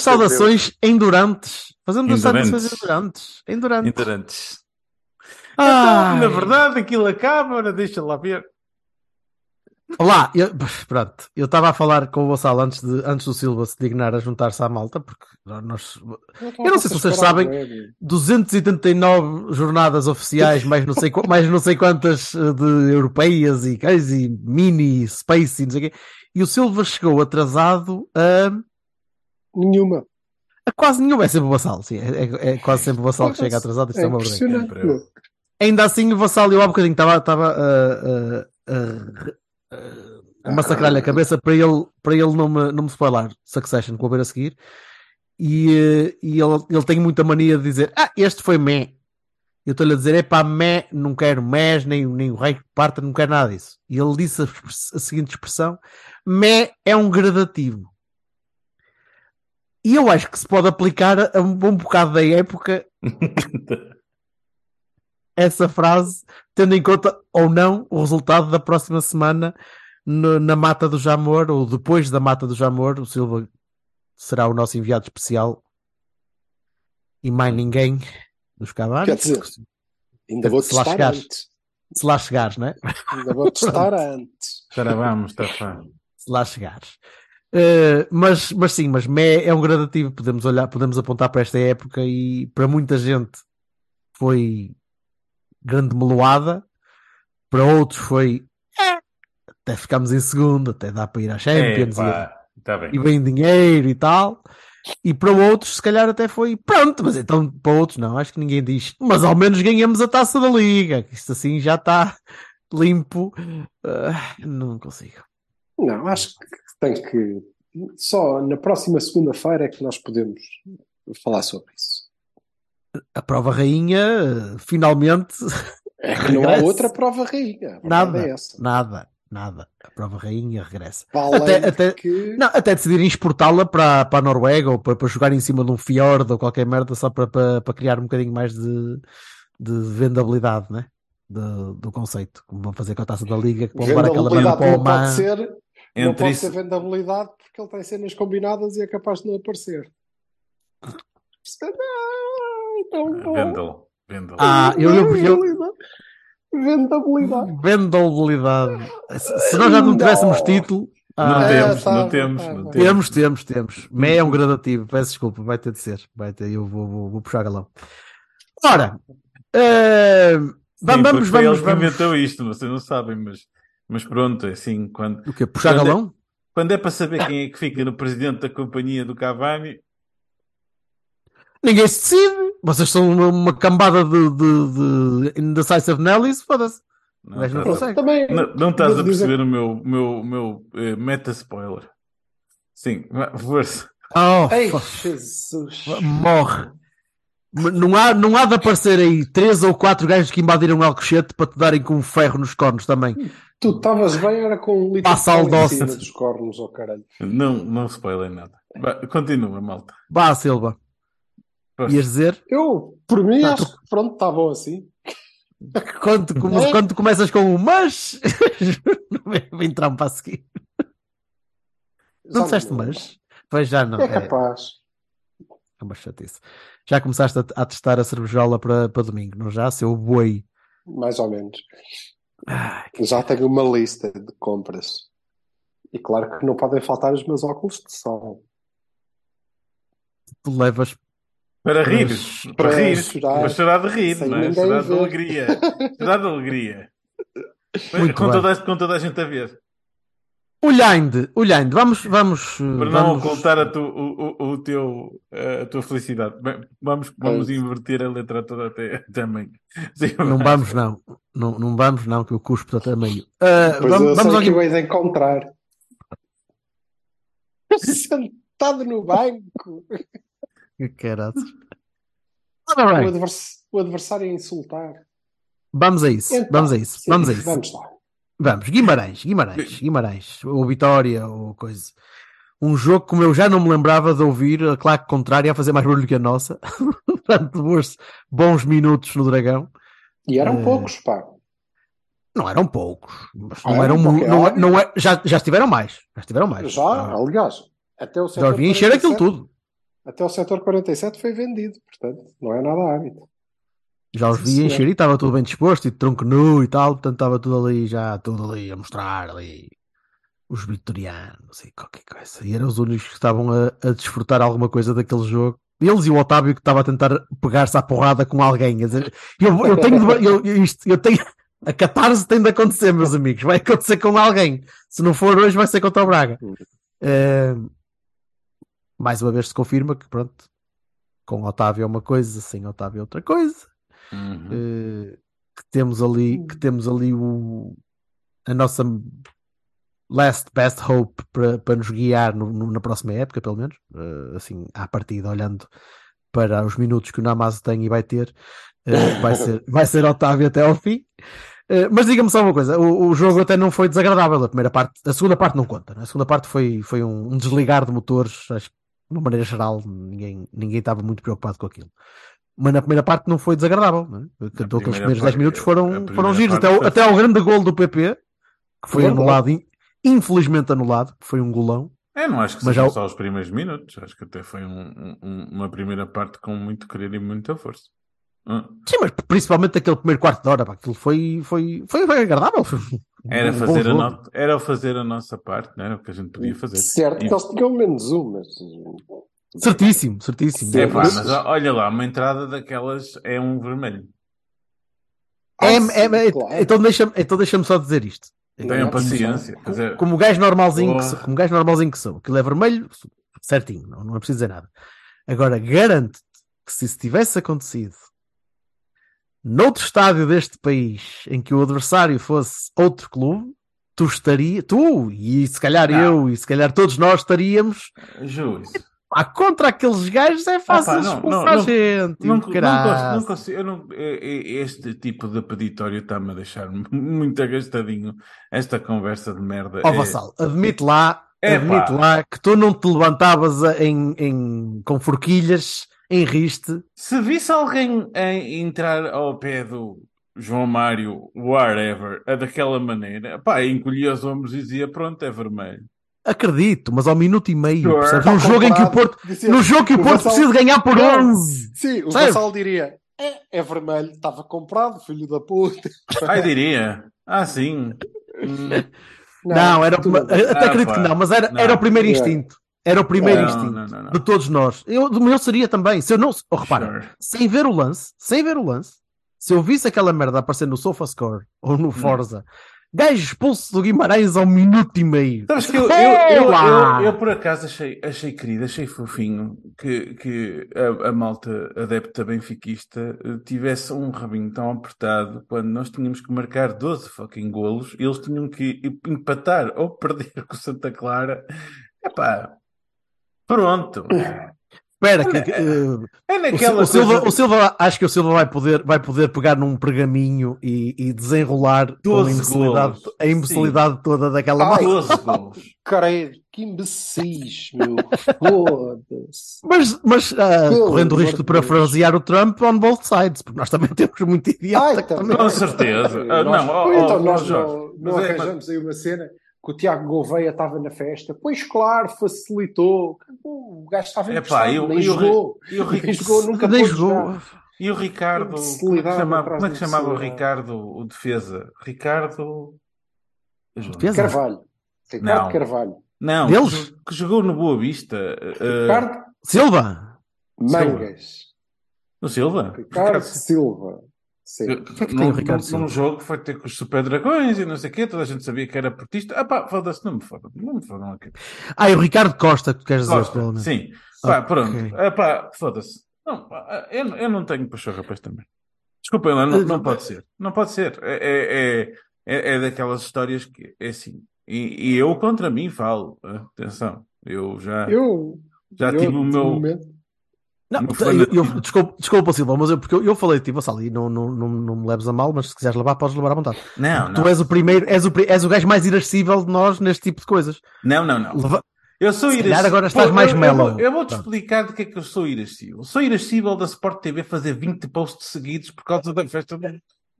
As saudações em durantes. Fazemos as Endurantes. saudações em durantes. Em durantes. Interessantes. Ai. Então, na verdade, aquilo acaba, ora, deixa lá ver. Olá, eu, pronto, eu estava a falar com o Vassal antes, de, antes do Silva se dignar a juntar-se à malta, porque nós, eu não sei se vocês sabem, 289 jornadas oficiais, mais não sei, mais não sei quantas eh, de europeias e, e mini, space e não sei o quê, e o Silva chegou atrasado a, Nenhuma. a quase nenhuma, é sempre o Vassal, sim, é, é- é quase sempre o Vassal que chega atrasado, isto é, É uma meu. Ainda assim, o Vassal, eu há bocadinho estava estava a, a, a massacrar-lhe a cabeça para ele, para ele não, me, não me spoiler Succession que vou ver a seguir. E, eh, e ele, ele tem muita mania de dizer: Ah, este foi mé. Eu estou-lhe a dizer: É pá, mé, não quero més, nem, nem o rei que parta, não quero nada disso. E ele disse a, a seguinte expressão: Mé é um gradativo. E eu acho que se pode aplicar a um bom bocado da época essa frase, tendo em conta ou não o resultado da próxima semana no- na Mata do Jamor, ou depois da Mata do Jamor, o Silva será o nosso enviado especial e mais ninguém nos Quer Cavalos. dizer, ainda vou Se lá testar chegares. antes. Se lá chegares, né? Ainda vou testar antes. Espera, vamos, está fã. Se lá chegares. Eh, mas, mas sim, mas Mé é um gradativo. Podemos olhar, podemos apontar para esta época e para muita gente foi grande meloada, para outros foi "Eh, até ficamos em segundo, até dá para ir à Champions e- Está tá bem. e bem dinheiro e tal. E para outros, se calhar até foi pronto, mas então para outros não, acho que ninguém diz, mas ao menos ganhamos a taça da liga, que isto assim já está limpo. Ah, não consigo. Não, acho que tem que. Só na próxima segunda-feira é que nós podemos falar sobre isso. A prova rainha, finalmente, É que não há outra prova rainha. Nada, é essa. nada, nada. A prova rainha regressa. Até- de até- que. Não, até decidirem exportá-la para, para a Noruega ou para, para jogar em cima de um fiord ou qualquer merda só para, para, para criar um bocadinho mais de, de vendabilidade, né? Do, do conceito. Como vão fazer com a taça da liga, que vão levar aquela merda para o Oman. pode ser. Não pode isso, ser vendabilidade porque ele tem cenas combinadas e é capaz de não aparecer. Ah, então bom. Vendel. Vendel. Ah, eu, eu, eu, Vendabilidade. vendabilidade. Se, nós já não tivéssemos título, não ah, É, temos, tá, não temos, tá, não tá. temos. temos, temos, temos. Mé é um gradativo, peço desculpa, vai ter de ser. Vai ter, eu vou, vou, vou puxar galão. Ora, eh, Sim, vamos, vamos, vamos, ele que vamos. inventou isto, vocês não sabem, mas, mas pronto, é assim, quando, O quê? Puxar Quando é- galão? quando é para saber quem é que fica no presidente da companhia do Cavani, Ninguém se decide. Vocês são uma, uma cambada de, de, de Indecisive Nellies, foda-se. não, Mas não estás, consegue. Também. não, não estás a Vou dizer- perceber o meu, o meu, o meu eh, meta-spoiler. Sim, força. Oh, Ei, Jesus. morre. Não há, não há de aparecer aí três ou quatro gajos que invadiram Alcochete para te darem com um ferro nos cornos também. Tu estavas bem, era com um litro Passa de cima dos cornos, oh caralho. Não, não spoiler nada. Continua, malta. Vá, Silva. Força. Ias dizer? Eu, por mim, Tá, acho que pronto, está bom assim. Quando, come- É. quando tu começas com um mas, vem trampa a seguir. Não Já disseste mas? Pois já não. É É, capaz. é uma chatice. Já começaste a, a testar a cervejola para, para domingo, não já? Seu boi. Mais ou menos. Ai, Já tenho uma lista de compras. E claro que não podem faltar os meus óculos de sol. tu levas Para rir, Mas- para para rir, chorar, para chorar de rir, não é? Chorar de alegria. Chorar de alegria. Com, toda, a- com toda a gente a ver. Olhando, olhando, vamos, vamos, Para não vamos, ocultar a, tu, o, o, o teu, a tua felicidade. Bem, vamos, vamos É inverter a letra toda até também. Sim, não vamos não, Não, não vamos, não, que eu cuspo até meio. Pois vamos eu vamos ao que de encontrar. Sentado no banco. Que caralho. O, Ora bem, advers- o adversário a insultar. Vamos a isso, Então, vamos a isso, sim, vamos a isso. Vamos lá. Vamos, Guimarães, Guimarães, Guimarães, ou Vitória, ou coisa. Um jogo como eu já não me lembrava de ouvir a claque contrária a fazer mais barulho que a nossa. Portanto, bons, bons minutos no Dragão. E eram Eh, poucos, pá. Não eram poucos, mas Ah, não eram porque mu- não, olha- não é- já, já estiveram mais. Já estiveram mais. Já, aliás, até o já setor vi encher aquilo 47 tudo. Até o setor 47 foi vendido, portanto, não é nada hábito. Já os vi encher e estava tudo bem disposto e de tronco nu e tal, portanto estava tudo ali, já tudo ali a mostrar ali os vitorianos e qualquer coisa. E eram os únicos que estavam a, a desfrutar alguma coisa daquele jogo. Eles e o Otávio que estava a tentar pegar-se à porrada com alguém. Dizer, eu, eu tenho de- eu, isto, eu tenho a catarse tem de acontecer, meus amigos. Vai acontecer com alguém. Se não for hoje, vai ser contra o Braga. Eh, mais uma vez se confirma que pronto, com Otávio é uma coisa, sem Otávio é outra coisa. Uhum. Eh, que temos ali, que temos ali o, a nossa last best hope para, para nos guiar no- no- na próxima época, pelo menos, Eh, assim, à partida, olhando para os minutos que o Namazo tem e vai ter, eh, vai, ser, vai ser Otávio até ao fim. Mas diga-me só uma coisa, o, o jogo até não foi desagradável, a primeira parte, a segunda parte não conta, né? a segunda parte foi, foi um, um desligar de motores, acho que de uma maneira geral ninguém, ninguém estava muito preocupado com aquilo. Mas na primeira parte não foi desagradável, né? Aqueles primeira primeiros 10 parte- minutos foram, foram giros, até, o- foi- até ao grande gol do PP, que foi anulado, in- infelizmente anulado, foi um golão. É, não acho que Mas sejam já o- só os primeiros minutos. Acho que até foi um- um- uma primeira parte com muito querer e muita força. Hum. Sim, mas principalmente aquele primeiro quarto de hora, pá, aquilo foi, foi, foi, foi agradável. Foi um Era, bom fazer a no... Era fazer a nossa parte, não era o que a gente podia fazer. Certo E- que eles tinham menos um, mas. Certíssimo, certíssimo. É, pá, mas- olha lá, uma entrada daquelas é um vermelho. É, Ah, é- é- claro. então deixa-me então deixa só dizer isto. Tenham É, paciência. Quer dizer, Como gajo normalzinho que Porra. sou, como gajo normalzinho que sou, aquilo é vermelho, certinho, não, não é preciso dizer nada. Agora, garanto-te que se isso tivesse acontecido noutro estádio deste país em que o adversário fosse outro clube, tu estaria, tu e se calhar Não. eu e se calhar todos nós estaríamos juiz. Pá, contra aqueles gajos é fácil Ah, pá, não, expulsar não, não, gente. Não, não, gosto, não consigo, não, este tipo de peditório está-me a deixar muito agastadinho. Esta conversa de merda. Ó é- Vassal, admite lá, É, admite pá. lá que tu não te levantavas em, em- com forquilhas em riste. Se visse alguém a entrar ao pé do João Mário, whatever, a daquela maneira, pá, encolhia os ombros e dizia: Pronto, é vermelho. Acredito, mas ao minuto e meio, Sure. percebes? Num jogo em que o Porto, Dizia- no jogo que o o Porto Vassal- precisa ganhar por Não. 11. Sim, o? Vassal diria: é, é vermelho, estava comprado, filho da puta. Ai, diria: Ah, sim. Hum, Não, era, tu uma- não- até Ah, acredito pá. que não, mas era, Não. era o primeiro instinto. Era o primeiro não, instinto não, não, não. de todos nós. Eu, do meu seria também. Se eu não, oh, repara, Sure. sem ver o lance, sem ver o lance, se eu visse aquela merda aparecer no SofaScore ou Hum. no Forza, gajo expulso do Guimarães ao minuto e meio. Sabes que eu, eu, eu, eu, eu, por acaso achei, achei querido, achei fofinho que, que a, a malta adepta benfiquista eh, tivesse um rabinho tão apertado quando nós tínhamos que marcar 12 fucking golos e eles tinham que empatar ou perder com o Santa Clara. Epá, pronto. Espera, que, eh, É o, naquela o Silva, coisa- o Silva- acho que o Silva vai poder, vai poder pegar num pergaminho e, e desenrolar a 12 imbecilidade, a imbecilidade toda daquela. 12 golos. Credo, que imbecis, meu. Foda-se. Mas, mas ah, Pelo correndo o risco de parafrasear o Trump on both sides, porque nós também temos muito idiota Ai, também. Com certeza. Ah, Nós- não, ó, Ou então ó, nós Jorge, não, não mas é- arranjamos aí uma cena que o Tiago Gouveia estava na festa. Pois claro, facilitou. O gajo estava Epá, emprestado, eu- nem eu- jogou. E o, Nem jogou, nunca Nem jogou. e o Ricardo, como é que chamava, como é que chamava o. Ricardo, o defesa? Ricardo. Defesa? Carvalho. Ricardo Não. Carvalho. Não, Deles? que, jogou no Boa Vista. eh, Ricardo Silva! Mangas. no Silva? Ricardo Silva. Sim. Que- é que tem num, o Ricardo num- jogo que foi ter com os Super Dragões e não sei o quê, toda a gente sabia que era portista. Ah pá, foda-se, não me fodam, não me fodam aqui. Ah, e o Ricardo Costa, que tu queres dizer, Costa, provavelmente. sim. Pá, Ok. pronto. Ah pá, foda-se. Não, pá, eu, eu não tenho pachorra para isto também. Desculpem lá, não, não pode ser. Não pode ser. É, é, é, é, é daquelas histórias que é assim. E, e eu contra mim falo. Atenção, eu já, Eu, já eu, tive o meu. momento, Não, Não eu, eu- desculpa, desculpa, Silva, mas eu, porque eu, eu falei, tipo, Vassal, e não, não, não, não me leves a mal, mas se quiseres levar, podes levar à vontade. Não, Tu não. és o primeiro, és o, és o gajo mais irascível de nós neste tipo de coisas. Não, não, não. Leva- Eu sou irascível. agora estás Pô, mais mellow. vou- Eu vou-te explicar do que é que eu sou irascível. Sou irascível da Sport TV fazer 20 posts seguidos por causa da festa do,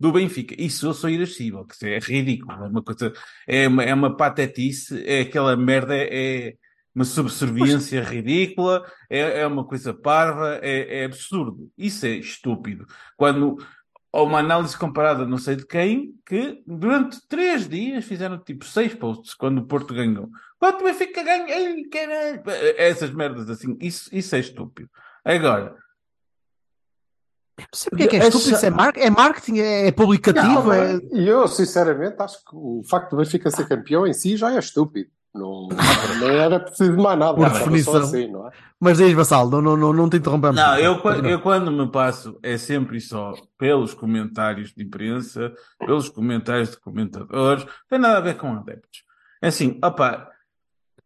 do Benfica. Isso eu sou irascível, que é ridículo. É uma coisa, é uma, é uma patetice, é aquela merda, é uma subserviência ridícula, é, é uma coisa parva, é, é absurdo. Isso é estúpido. Quando há uma análise comparada não sei de quem, que durante três dias fizeram tipo seis posts quando o Porto ganhou. Quando o Benfica ganha, ai, caralho. Essas merdas assim, isso, isso é estúpido. Agora, Não sei porque é que é estúpido, isso é, mar- é marketing, é publicativo, Não, é... E eu, sinceramente, acho que o facto do Benfica ser campeão em si já é estúpido. Não, nem era preciso mais nada. Por definição. assim, não é? Mas diz, Vassal, não, não, não, não te interrompemos. não, eu, eu quando me passo é sempre e só pelos comentários de imprensa, pelos comentários de comentadores, não tem nada a ver com adeptos. É assim, opa,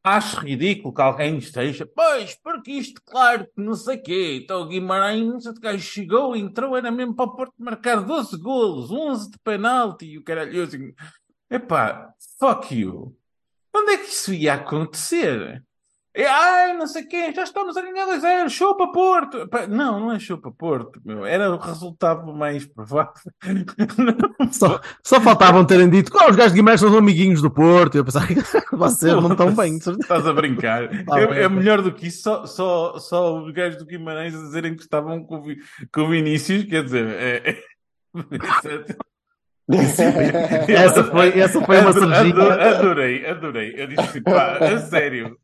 acho ridículo que alguém esteja, pois, porque isto, claro, que não sei quê, então o Guimarães, o gajo chegou, entrou, era mesmo para o Porto marcar 12 golos, 11 de penalti, e o caralho, eu assim, epá, fuck you. Quando é que isso ia acontecer? É, ai, não sei quê, já estamos a ganhar 2-0, show para Porto. Não, não é show para Porto, meu. Era o resultado mais provável. Só, só faltavam terem dito que os gajos de Guimarães são amiguinhos do Porto. Eu pensava que vocês não estão bem. Estás a brincar. Tá é, bem, é melhor do que isso, só, só, só os gajos do Guimarães a dizerem que estavam com, com o Vinícius, quer dizer, é. Essa foi, essa foi uma surginha. Adorei, adorei. Eu disse, pá, a sério.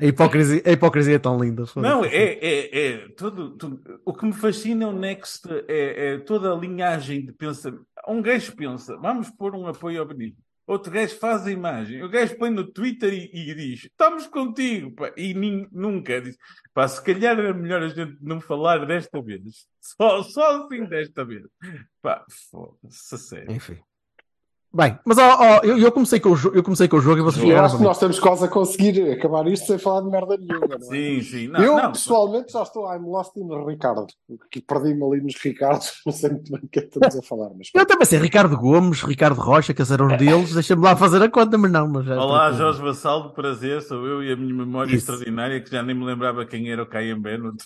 A hipocrisia, a hipocrisia é tão linda. Não, é, é, é tudo, tudo- O que me fascina é o Next, é, é toda a linhagem de pensamento. Um gajo pensa, vamos pôr um apoio ao Benito. Outro gajo faz a imagem. O gajo põe no Twitter e, e diz: Estamos contigo. pá. E nin- nunca diz: Pá, se calhar era melhor a gente não falar desta vez. Só, só assim desta vez. Pá, foda-se, sério. Enfim. Bem, mas ó, ó, eu, eu comecei com o jogo, eu comecei com o jogo e vocês Eu ficaram acho que nós estamos quase a conseguir acabar isto sem falar de merda nenhuma. Não é? Sim, sim. Não, eu, não, pessoalmente, já estou I'm lost in Ricardo. Que perdi-me ali nos Ricardos. Não sei muito bem o que é que estamos a falar. Mas Eu também sei, Ricardo Gomes, Ricardo Rocha, que eram deles, deixa-me lá fazer a conta, mas não. Mas já Olá. Jorge Vassaldo, prazer, sou eu e a minha memória Isso. extraordinária, que já nem me lembrava quem era o Caio Beno.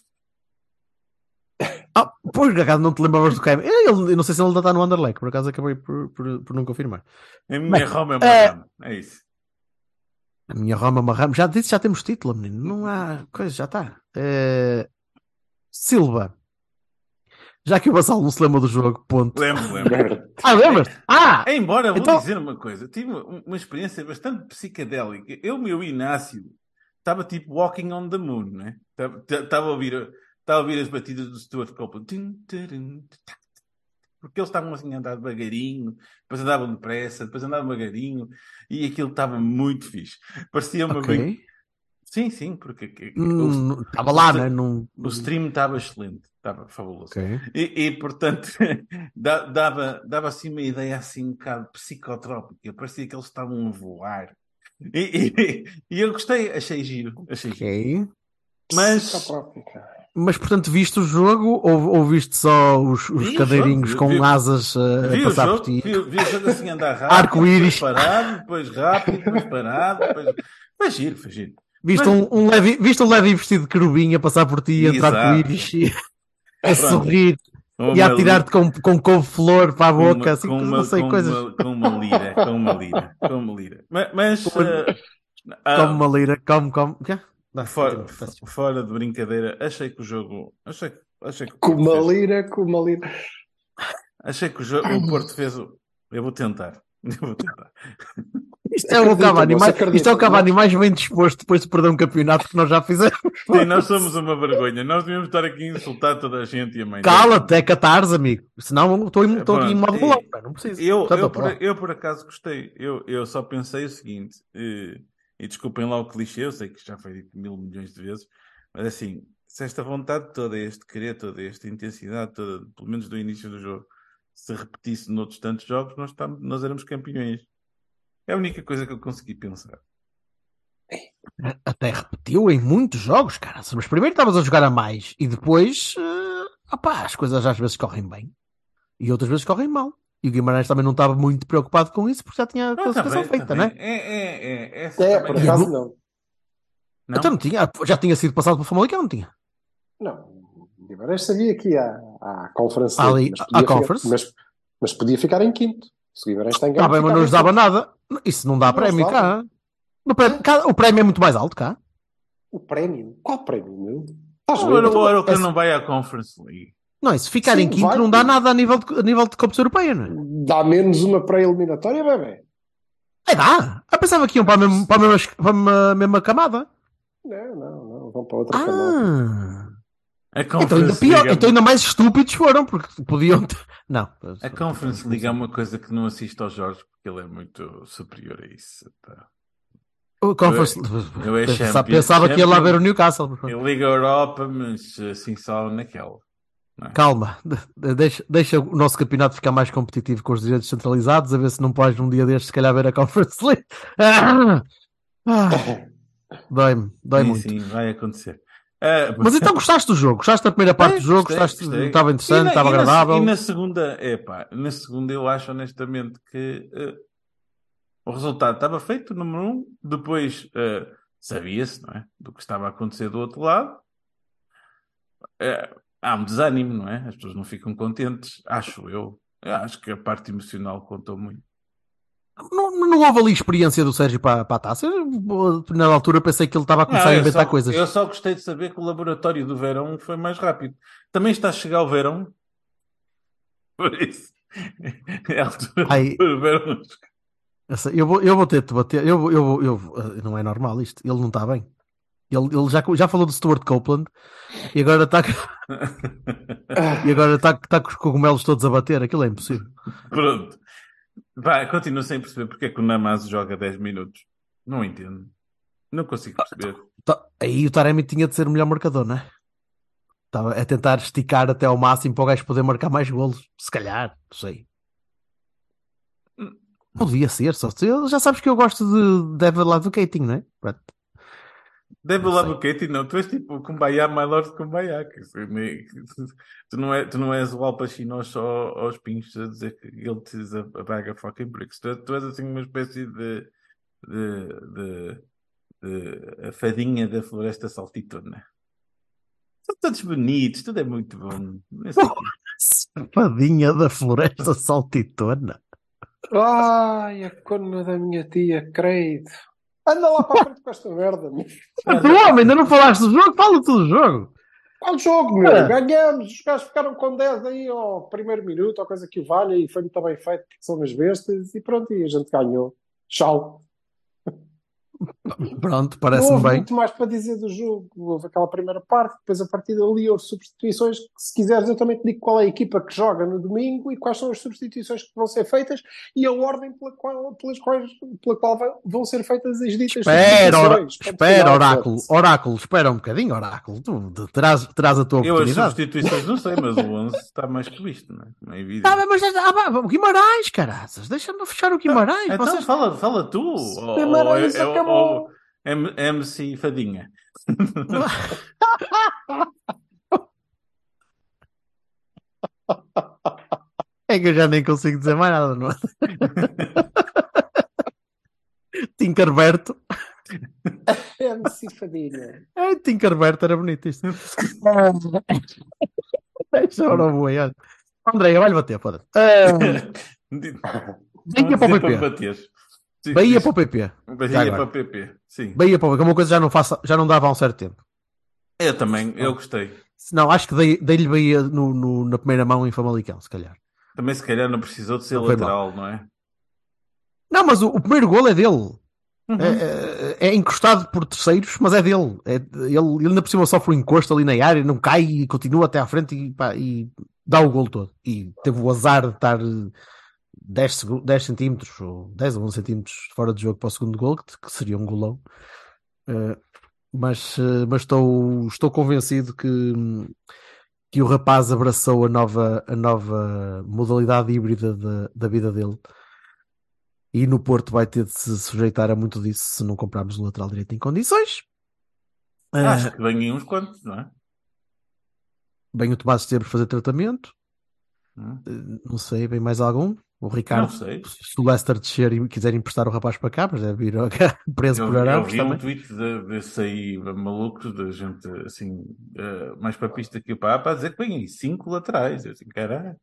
Ah, pois, acaso não te lembravas do Caio. Eu, eu não sei se ele ainda está no Underlake, por acaso acabei por, por, por não confirmar. A minha Roma é uma é- rama. É isso. A minha Roma Marramos, já disse, já temos título, menino. Não há coisa, já está. Eh, Silva, já que o Vassal não se lembra do jogo, ponto. Lembro, lembro. Ah, lembras? Ah! Embora, vou Então- dizer uma coisa, tive uma, experiência bastante psicadélica. Eu, meu Inácio, estava tipo walking on the moon, né? Estava a ouvir, estava a ouvir as batidas do Stuart Copeland. Porque eles estavam assim a andar devagarinho, depois andavam depressa, depois andavam devagarinho, e aquilo estava muito fixe. Parecia-me bem. Ok. Sim, sim, porque Hum, Estava lá, o- né? Num... o stream estava excelente, estava fabuloso. Ok. E, e, portanto, dava, dava assim uma ideia assim um bocado psicotrópica. Parecia que eles estavam a voar. E, e- e eu gostei, achei giro. Achei giro. Ok. Mas Psicotrópica. Mas, portanto, viste o jogo ou, ou viste só os, os Vi cadeirinhos com vi- asas uh, vi a o, passar jogo, por ti? vi, vi o jogo assim andar rápido, Arco-íris. depois parado, depois rápido, depois parado. Depois... Foi giro, foi giro. Viste, Mas- um, um leve, viste um leve vestido de querubim a passar por ti, a entrar arco-íris e a sorrir e a uma atirar-te com, com couve-flor para a boca, uma- assim, com não uma- sei, com coisas. uma- com uma lira, com uma lira, com uma lira. Mas, mas, ah, Como uma lira, como, como. Dá, Fora, fora de brincadeira, achei que o jogo. Achei, achei que o Com uma lira, com uma lira. Achei que o, jogo, o Porto fez o. Eu vou tentar. Eu vou tentar. Isto é o Cavani, mais, isto é o Cavani não? mais bem disposto depois de perder um campeonato que nós já fizemos. Sim, nós somos uma vergonha. Nós devíamos estar aqui a insultar toda a gente e a mãe. Cala-te, é catarse, amigo. Senão estou em- estou aqui em modo e- louco, não preciso. Eu, eu, por, eu por acaso gostei. Eu, eu só pensei o seguinte, eh, e desculpem lá o clichê, eu sei que já foi dito mil milhões de vezes, mas assim, se esta vontade toda, este querer toda, esta intensidade toda, pelo menos do início do jogo, se repetisse noutros tantos jogos, nós, estamos, nós éramos campeões. É a única coisa que eu consegui pensar. Até repetiu em muitos jogos, cara. Mas primeiro estavas a jogar a mais e depois, uh, opá, as coisas às vezes correm bem e outras vezes correm mal. E o Guimarães também não estava muito preocupado com isso porque já tinha a Não, classificação também- feita, também. não é? É, é, é. É, também por é- acaso não. Não? Então não tinha, já tinha sido passado pelo Famalicão, não tinha? Não, o Guimarães sabia que ia à, à Conference Ali, mas à podia ficar- Conference? mas, mas podia ficar em quinto. Se o Guimarães tem Está bem, mas não lhes dava nada. Isso não dá Não prémio cá. No prémio- cá- O prémio é muito mais alto cá. O prémio? Qual prémio, meu? Estás doido? ora, o que não vai à Conference League. Não, e se ficar Sim, em quinto vai. não dá nada a nível de, a nível de competição europeia, não é? Dá menos uma pré-eliminatória, bebê? É, dá. Eu pensava que iam para a mesma, para a mesma, para a mesma- camada. Não, não, não. Vão para outra camada. Ah. A Então ainda Conference pior, é então ainda mais estúpidos foram, porque podiam ter... Não. A Conference League é uma coisa que não assisto ao Jorge porque ele é muito superior a isso. pá. O Conference... eu é Pensa- champion- Pensava que ia lá ver o Newcastle. Eu ligo a Europa, mas assim só naquela. É? Calma, de- deixa, deixa o nosso campeonato ficar mais competitivo com os direitos centralizados, a ver se não podes um dia destes, se calhar, ver a Conference League. Ah! Ah! Dói-me, dói sim, muito. sim, vai acontecer. Ah, Mas então gostaste do jogo? Gostaste da primeira parte do jogo? Gostei, Gostaste, gostei. estava interessante, na- estava e na- agradável? E na segunda, epá, na segunda eu acho honestamente que eh, o resultado estava feito, número um, depois eh, sabia-se, não é? Do que estava a acontecer do outro lado. Eh, há um desânimo, não é? As pessoas não ficam contentes, acho eu. Eu acho que a parte emocional contou muito. Não, não houve ali experiência do Sérgio para, para a taça? Eu, Na altura pensei que ele estava a começar Não, a eu inventar só- coisas. Eu só gostei de saber que o laboratório do verão foi mais rápido. Também está a chegar o verão. Por isso. É a altura Ai. do verão. Eu vou, eu vou ter de te bater. Eu, eu, eu, vou- eh, não é normal isto. Ele não está bem. Ele, ele já, já falou do Stuart Copeland e agora está e agora está está com os cogumelos todos a bater. Aquilo é impossível. Pronto. Vai, continuo sem perceber porque é que o Namazo joga 10 minutos. Não entendo. Não consigo perceber. Tá- Aí o Taremi tinha de ser o melhor marcador, não é? Estava a tentar esticar até ao máximo para o gajo poder marcar mais golos. Se calhar, não sei. Podia ser, só se já sabes que eu gosto de Devil Advocating, não é? Pronto. Do Katie, não. Tu és tipo o Kumbaya, my lord Kumbaya. Tu não, é, tu não és o Al Pacino aos, aos pinchos a dizer que ele te is a, a bag of fucking bricks. Tu, tu és assim uma espécie de, de, de, de a fadinha da floresta saltitona. São todos bonitos, tudo é muito bom. Safadinha da floresta saltitona. Ai, a cona da minha tia, credo. Anda lá para a frente com esta merda, meu. Mas, homem, ainda não falaste do jogo? Fala tu do jogo. Qual jogo, meu? É. Ganhamos. Os gajos ficaram com 10 aí ao primeiro minuto, ou coisa que o valha, e foi muito bem feito, porque são as bestas, e pronto, e a gente ganhou. Tchau. Pronto, parece-me bem. muito mais para dizer do jogo. Houve aquela primeira parte, depois a partir dali houve substituições. Que, se quiseres, eu também te digo qual é a equipa que joga no domingo e quais são as substituições que vão ser feitas e a ordem pela qual, pelas quais, pela qual vão ser feitas as ditas Espera, substituições. Espera, oráculo, oráculo, espera um bocadinho, oráculo. Tu terás, terás a tua Eu as oportunidade. substituições não sei, mas o 11 está mais que visto, não é? Não é evidente. Ah, mas ah, o Guimarães, caraças, deixa-me fechar o Guimarães. Então vocês- fala, fala tu. Guimarães ou- ou- acabou. Ou M- MC Fadinha. É que eu já nem consigo dizer mais nada, não é? Tinkerberto. MC Fadinha. Ai, Tinkerberto era bonito isto. Deixa ora o boi, olha. André, vai-lhe bater, foda-se. Ah, Bahia para o PP. Bahia para o PP. Bahia para o PP. Sim. Bahia para o PP, que é uma coisa que já não, faça, já não dava há um certo tempo. Eu também, eu gostei. Não, acho que dei- dei-lhe Bahia no, no- na primeira mão em Famalicão, se calhar. Também se calhar não precisou de ser Não lateral, não é? Não, mas o, o primeiro gol é dele. Uhum. É, é- é encostado por terceiros, mas é dele. É- ele, ele ainda por cima sofre um encosto ali na área, não cai e continua até à frente e, pá, e dá o gol todo. E teve o azar de estar 10, segu- 10 centímetros ou 10 ou 11 centímetros fora de jogo para o segundo gol, que, que seria um golão. Eh, mas eh, mas estou, estou convencido que, que o rapaz abraçou a nova, a nova modalidade híbrida da, da vida dele. E no Porto vai ter de se sujeitar a muito disso se não comprarmos o lateral direito em condições. Ah, Acho que aí uns quantos, não é? bem o Tomás Esteves fazer tratamento. Hum. Eh, Não sei, bem mais algum. O Não Ricardo, sei. se o Leicester descer e quiser emprestar o rapaz para cá, mas deve ir preso Eu, por eu Arabos vi um também. tweet de- desse aí maluco, da gente assim, eh, mais papista que o pá, para dizer que vem aí cinco laterais. Eu assim, caralho.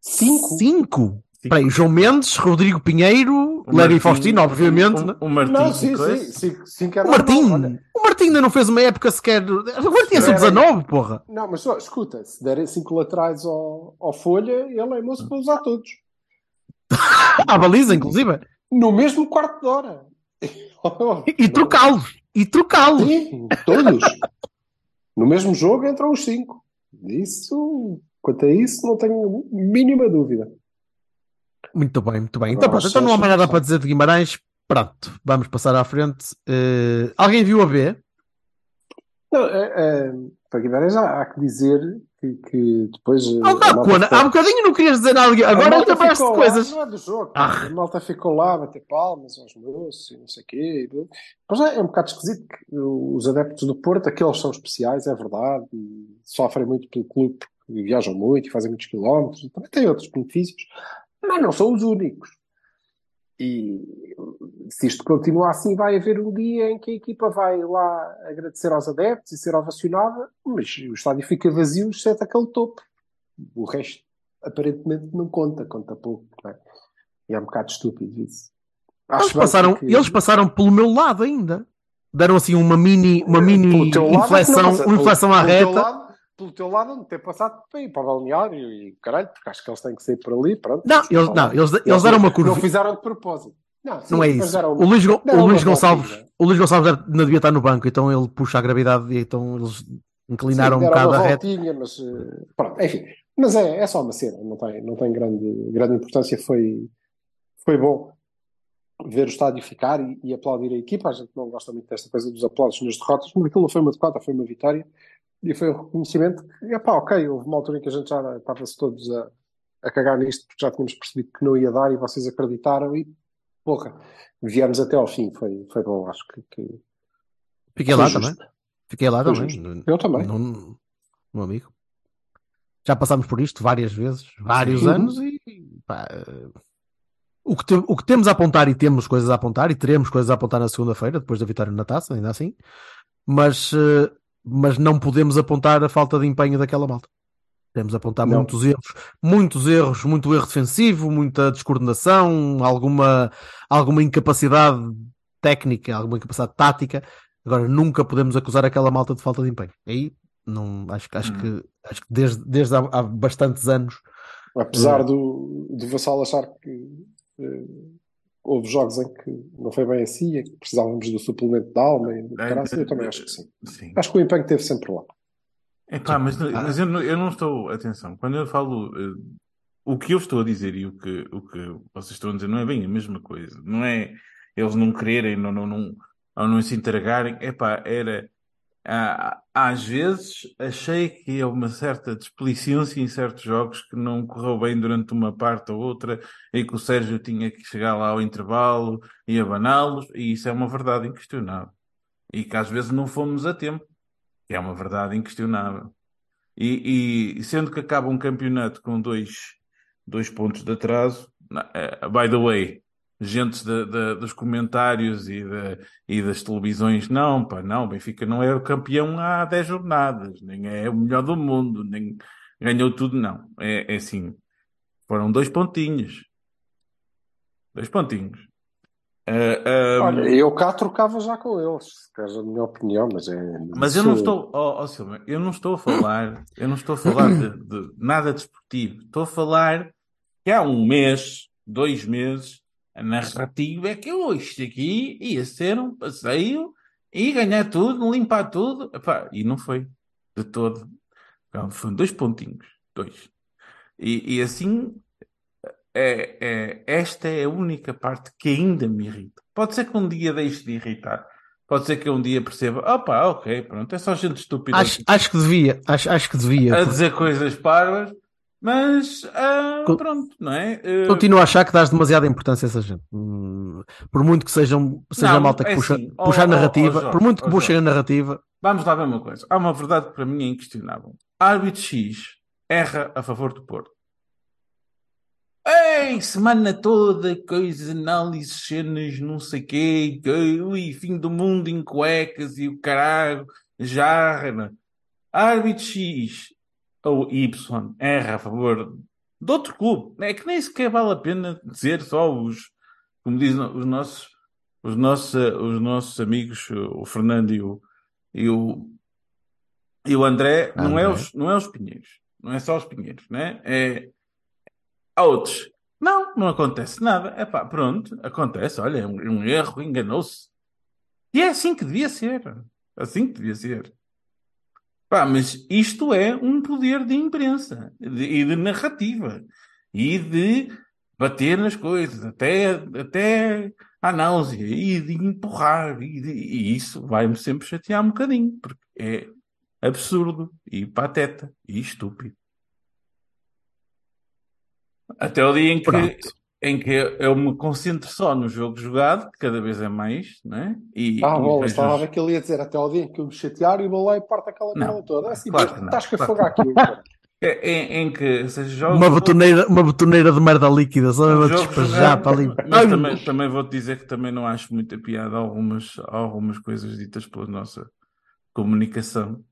Cinco? Cinco? Peraí, João Mendes, Rodrigo Pinheiro, Martim- Faustino, obviamente. o- né? O Martim, Não, sim, sim. Cinco, cinco O Martim, o Martim ainda não fez uma época sequer. O Martim é só Era- 19, porra. Não, mas só, escuta, se derem cinco laterais ao, ao Folha, ele é moço para usar todos. À baliza, inclusive. No mesmo quarto de hora. E, e trocá-los. E trocá-los. Sim, todos. No mesmo jogo entram os cinco. Isso, quanto a isso, não tenho mínima dúvida. Muito bem, muito bem. Então, pronto, então não há mais nada para dizer de Guimarães. Pronto, vamos passar à frente. Eh, alguém viu a B? Não, é, é, para Guimarães há, há que dizer que, que depois. Há, Cona, ficou- há bocadinho não querias dizer nada. Agora malta lembraste de coisas. Lá, não é do jogo. Ah. A malta ficou lá a bater palmas aos moços e não sei o quê. Mas é, é um bocado esquisito que os adeptos do Porto, aqueles são especiais, é verdade, e sofrem muito pelo clube porque viajam muito e fazem muitos quilómetros, também têm outros benefícios, mas não são os únicos. E se isto continuar assim, vai haver um dia em que a equipa vai lá agradecer aos adeptos e ser ovacionada, mas o estádio fica vazio, exceto aquele topo. O resto, aparentemente, não conta, conta pouco. é? E é um bocado estúpido isso. Eles Acho passaram, que- eles passaram pelo meu lado ainda. Deram assim uma mini, uma mini é que não inflexão, uma inflexão à reta. Pelo teu lado, não ter passado para ir para o balneário e caralho, porque acho que eles têm que sair por ali. Pronto. Não, eles, não, eles, eles deram uma curva. Não fizeram de propósito. Não, sim, Não é isso. O Luís, o Luís Gonçalves, o Luís Gonçalves não devia estar no banco, então ele puxa a gravidade e então eles inclinaram Sim, um bocado a reta. mas eh, pronto, enfim. Mas é, é só uma cena, não tem, não tem grande, grande importância. Foi, foi bom ver o estádio ficar e, e aplaudir a equipa. A gente não gosta muito desta coisa dos aplausos nas derrotas, mas aquilo não foi uma derrota, foi uma vitória. E foi um reconhecimento que, epá, ok, houve uma altura em que a gente já estava-se todos a, a cagar nisto, porque já tínhamos percebido que não ia dar e vocês acreditaram e, porra, viemos até ao fim. Foi, foi bom, acho que, que Fiquei lá justo. também. Fiquei lá Foi também. justo. Eu também. Não- meu amigo. Já passámos por isto várias vezes, vários Sim. anos e pá, eh, o, que te- o que temos a apontar e temos coisas a apontar e teremos coisas a apontar na segunda-feira, depois da vitória na taça, ainda assim, mas, eh, mas não podemos apontar a falta de empenho daquela malta. Temos a apontar Não. muitos erros, muitos erros, muito erro defensivo, muita descoordenação, alguma, alguma incapacidade técnica, alguma incapacidade tática. Agora, nunca podemos acusar aquela malta de falta de empenho. Aí, não, acho, que- acho Hum. que, acho que desde, desde há, há bastantes anos, Apesar É. do, do Vassal achar que eh, houve jogos em que não foi bem assim, em que precisávamos do suplemento de alma, e do É, caralho, eu é, também é, acho que sim. Sim. Acho que o empenho esteve sempre lá. Epá, mas, Ah. mas eu, não, eu não estou. Atenção, quando eu falo. eh, o que eu estou a dizer e o que, o que vocês estão a dizer não é bem a mesma coisa. Não é eles não quererem não, não, não, ou não se entregarem. Epá, era. Ah, às vezes achei que houve uma certa desplicência em certos jogos que não correu bem durante uma parte ou outra, e que o Sérgio tinha que chegar lá ao intervalo e abaná-los, e isso é uma verdade inquestionável. E que às vezes não fomos a tempo é uma verdade inquestionável. E, e sendo que acaba um campeonato com dois, dois pontos de atraso, eh, by the way, gente da- da- dos comentários e, da- e das televisões, não, pá, não, o Benfica não é o campeão há 10 jornadas, nem é o melhor do mundo, nem ganhou tudo, não. É, é assim, foram dois pontinhos. Dois pontinhos. Ah, ah, Olha, eu cá trocava já com eles, queres a minha opinião, mas é. Mas eu não estou, ó ó, Silva, eu não estou a falar, eu não estou a falar de, de nada desportivo. Estou a falar que há um mês, dois meses, a narrativa é que oh, isto aqui ia ser um passeio e ganhar tudo, limpar tudo. Epá, e não foi de todo. Foram dois pontinhos, dois. E, e assim, é, é, esta é a única parte que ainda me irrita. Pode ser que um dia deixe de irritar, Pode ser que eu um dia perceba, opa, ok, pronto, é só gente estúpida Acho, acho que devia, acho, acho que devia. a dizer coisas parvas, mas Co- pronto, não é? Eh, Continuo a achar que dás demasiada importância a essa gente. Hum, Por muito que sejam, seja Não, a malta que é puxa, assim, ó, puxa a ó, ó, narrativa, Jorge, por muito que puxem a narrativa, Vamos lá ver uma coisa. Há uma verdade que para mim é inquestionável. Árbitro X erra a favor do Porto. Ei, semana toda, coisas, análises, cenas, não sei quê, que, ui, fim do mundo em cuecas e o caralho, jarra. Árbitro X ou Y erra a favor de outro clube. É que nem sequer vale a pena dizer só os, como dizem os nossos, os nossos, os nossos amigos, o Fernando e o, e o, e o André, não é André. os, não é os Pinheiros, não é só os Pinheiros, né? É, há outros. Não, não acontece nada. É pá, pronto, acontece. Olha, é um, é um erro, enganou-se. E é assim que devia ser. Assim que devia ser. Pá, mas isto é um poder de imprensa de- e de narrativa e de bater nas coisas até, até à náusea e de empurrar. E, de- e isso vai-me sempre chatear um bocadinho, porque é absurdo e pateta e estúpido. Até o dia em que, Pronto. Em que eu me concentro só no jogo jogado, que cada vez é mais, né? E, Ah, vejo estava a ver que ele ia dizer até ao dia em que eu me chatear e vou lá e parto aquela Não, toda. É assim, claro que não, estás que claro afogar aquilo. cara. É, em, em que seja jogos uma betoneira, uma betoneira de merda líquida, só mesmo a jogos despejar para ali. Mas também, também vou-te dizer que também não acho muita piada algumas, algumas coisas ditas pela nossa comunicação.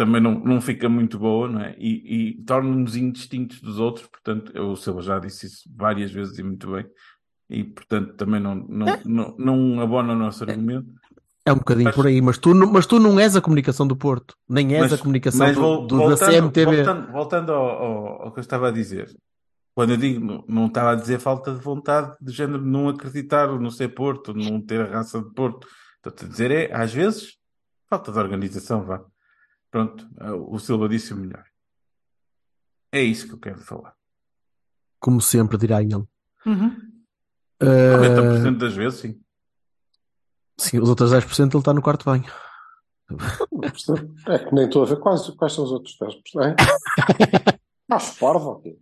Também não, não fica muito boa, não é? E, e torna-nos indistintos dos outros, portanto, eu, o Silva já disse isso várias vezes e muito bem, e portanto também não, não, não, não abona o nosso argumento. É um bocadinho Mas- por aí, mas tu, não- mas tu não és a comunicação do Porto, nem és Mas- a comunicação mas do, do- da voltando, CMTV. Voltando, voltando ao, ao- ao que eu estava a dizer, quando eu digo, não, não estava a dizer falta de vontade de género não acreditar, não ser Porto, não ter a raça de Porto. Estou a dizer é, às vezes, falta de organização, vá. Pronto, o Silva disse o melhor. É isso que eu quero falar. Como sempre, dirá ele. Uhum. Ah, 90% das vezes, sim. sim, os outros 10% ele está no quarto banho. É que nem estou a ver quais, quais são os outros 10%. Não é? Acho parvo aqui.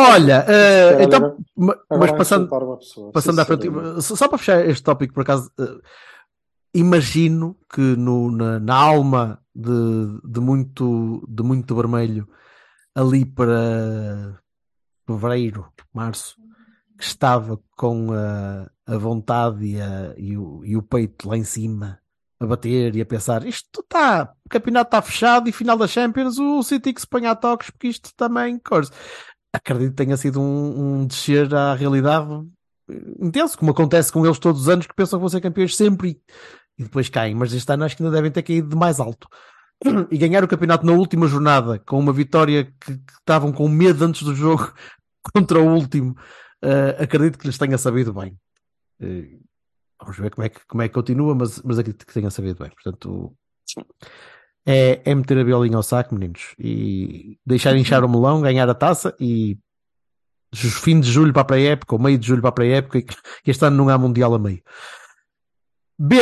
Olha, Agora- então, ma- mas a passando, insultar uma pessoa, Passando à frente, só para fechar este tópico, por acaso, eh, imagino que no, na, na alma de, de muito, de muito vermelho, ali para fevereiro, março, que estava com a, a vontade e, a- e o, e o peito lá em cima a bater e a pensar: isto está, o campeonato está fechado e final da Champions, o City que se põe a toques, porque isto também. Acredito que tenha sido um, um descer à realidade intenso, como acontece com eles todos os anos, que pensam que vão ser campeões sempre e, e depois caem. Mas este ano acho que ainda devem ter caído de mais alto. E ganhar o campeonato na última jornada, com uma vitória que, que estavam com medo antes do jogo contra o último, eh, acredito que lhes tenha sabido bem. Eh, vamos ver como é que, como é que continua, mas, mas acredito que tenha sabido bem. Portanto, é, é meter a violinha ao saco, meninos, e deixar inchar o melão, ganhar a taça e fim de julho para a pré-época, ou meio de julho para a pré-época, e que este ano não há Mundial a meio. B.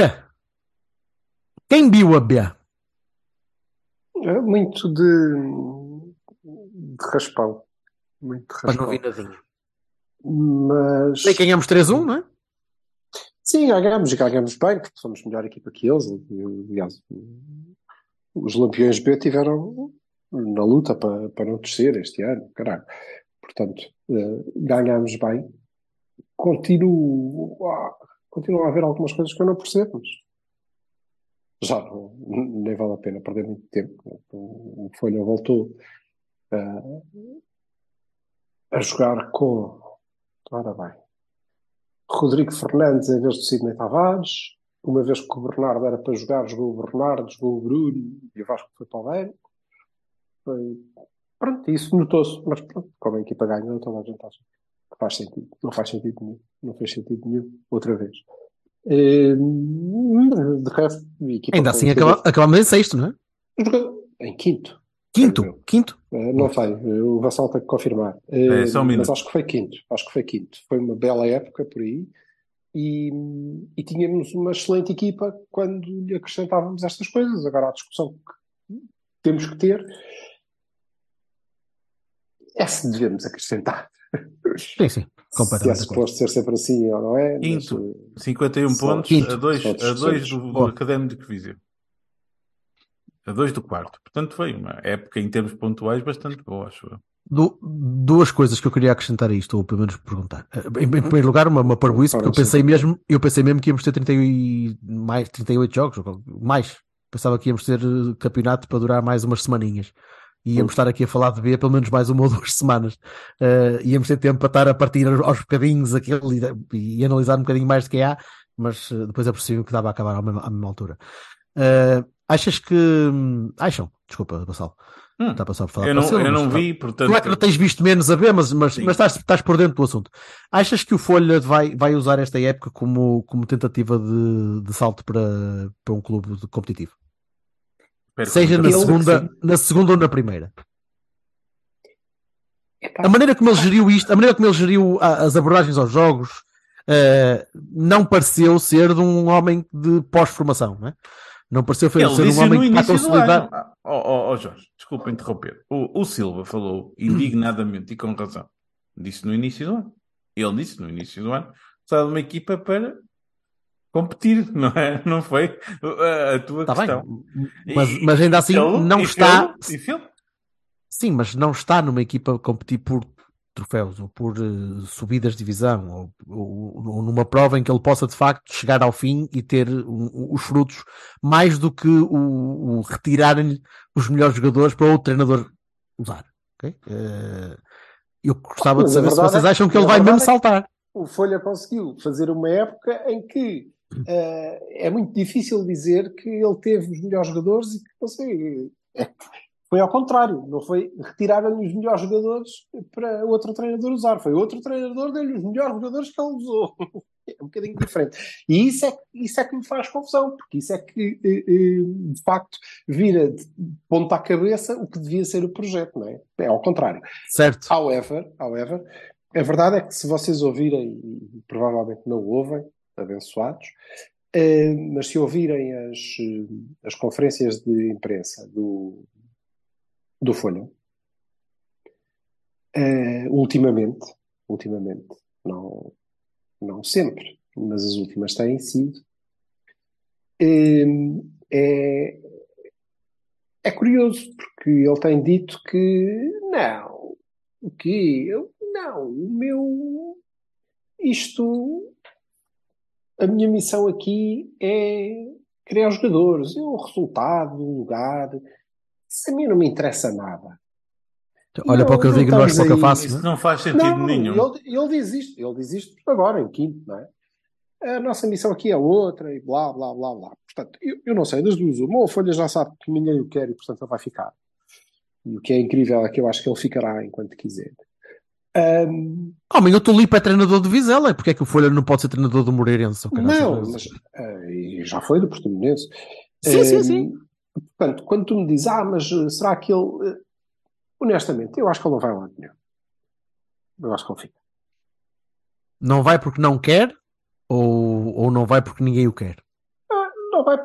Quem viu a B? É muito de, de raspão. Muito de Mas não raspão. vi nadinha. Mas que ganhamos 3-1, não é? sim, ganhamos e ganhamos bem, porque somos melhor equipa que eles. Aliás, os Lampiões B tiveram na luta para, para não descer este ano, caralho. Portanto, eh, ganhamos bem. Continuo, continuam a haver algumas coisas que eu não percebo, mas já não, nem vale a pena perder muito tempo. O Folha voltou ah, a jogar com, ora bem, Rodrigo Fernandes em vez de Sidney Tavares. Uma vez que o Bernardo era para jogar, jogou o Bernardo, jogou o Bruno e o Vasco foi para o banco. Foi... Pronto, isso notou-se, mas pronto, como a equipa ganhou, toda a gente acha que faz sentido. Não faz sentido nenhum. Não fez sentido nenhum, outra vez. Eh, De resto, a equipa Ainda assim acaba, acabamos em sexto, não é? Jogador- Em quinto. Quinto, quinto. Eh, Não sei, o Vassal tem que confirmar. É, Eh, só um mas acho que foi quinto. Acho que foi quinto. Foi uma bela época por aí. E, e tínhamos uma excelente equipa quando lhe acrescentávamos estas coisas. Agora, a discussão que temos que ter é se devemos acrescentar. Sim, sim, Se é completamente. de acordo. suposto ser sempre assim ou não é. mas, Quinto. eh, 51 Só- pontos quinto. a 2 Só a dois do, do. Académico de Viseu. A 2 do quarto. Portanto, foi uma época em termos pontuais bastante boa, acho eu. Du- duas coisas que eu queria acrescentar a isto, ou pelo menos perguntar. Eh, Em, em primeiro lugar, uma, uma parvoíce, porque eu pensei mesmo, eu pensei mesmo que íamos ter 30 e mais, 38 jogos, ou mais. Pensava que íamos ter eh, campeonato para durar mais umas semaninhas. E íamos estar aqui a falar de B pelo menos mais uma ou duas semanas. Eh, íamos ter tempo para estar a partir aos bocadinhos aquilo e, e analisar um bocadinho mais de que há, mas eh, depois apercebi que dava a acabar à mesma, à mesma altura. Eh, achas que. Acham? Desculpa, Gonçalo. Hum, Está a passar por falar eu não, cima, eu não vi, portanto. Tu é que não tens visto menos a ver, mas, mas, mas estás, estás por dentro do assunto. Achas que o Folha vai, vai usar esta época como, como tentativa de, de salto para, para um clube competitivo? Seja na segunda, na segunda ou na primeira. A maneira como ele geriu isto, a maneira como ele geriu as abordagens aos jogos, eh, não pareceu ser de um homem de pós-formação, não é? Não pareceu ser Ele ser um homem que está a início do consolidar. ano. Ah, Oh, oh, oh, Jorge, desculpa interromper. O, o Silva falou indignadamente e com razão. Disse no início do ano. Ele disse no início do ano. Precisava de uma equipa para competir, não é? Não foi a, a tua Está Tá bem, questão. mas, E- mas ainda assim não e está. e. Sim, mas não está numa equipa a competir por troféus ou por eh, subidas de divisão ou, ou- ou numa prova em que ele possa de facto chegar ao fim e ter um- os frutos mais do que o, o retirarem-lhe os melhores jogadores para outro treinador usar. ok? Eh, eu gostava Mas de saber se vocês é- acham que ele vai mesmo é saltar. o Folha conseguiu fazer uma época em que eh, é muito difícil dizer que ele teve os melhores jogadores e que não sei. é, foi ao contrário, não foi retirar-lhe os melhores jogadores para outro treinador usar, foi outro treinador deu-lhe os melhores jogadores que ele usou. É um bocadinho diferente. E isso é, isso é que me faz confusão, porque isso é que eh, eh, de facto vira de ponta à cabeça o que devia ser o projeto, não é? É ao contrário. Certo. However, however, a verdade é que se vocês ouvirem, e provavelmente não ouvem, abençoados, eh, mas se ouvirem as, eh, as conferências de imprensa do, do Folha, eh, ultimamente, ultimamente, não, não sempre, mas as últimas têm sido, é, é curioso, porque ele tem dito que não, o quê? Eu, não, o meu. Isto. A minha missão aqui é criar jogadores. Eu, o resultado, o lugar. Isso a mim não me interessa nada. Olha Não, para o que eu não digo, nós estamos para o que eu faço. Isso não não faz sentido Não, nenhum. Ele, ele diz isto, ele diz isto agora, em quinto, não é? A nossa missão aqui é outra e blá, blá, blá, blá. Portanto, eu, eu não sei, das duas, uma, ou a Folha já sabe que ninguém o quer e, portanto, ele vai ficar. E o que é incrível é que eu acho que ele ficará enquanto quiser. Ahm, Homem, o Tulipa é treinador do Vizela, porque é que o Folha não pode ser treinador do Moreirense? não, mas ah, e já foi do Portimonense. Sim, sim, Ahm, sim. Portanto, quando tu me dizes, ah, mas eh, será que ele. eh, honestamente, eu acho que ele não vai lá nenhum. Eu acho que ele fica. Não vai porque não quer ou, ou não vai porque ninguém o quer? Não vai,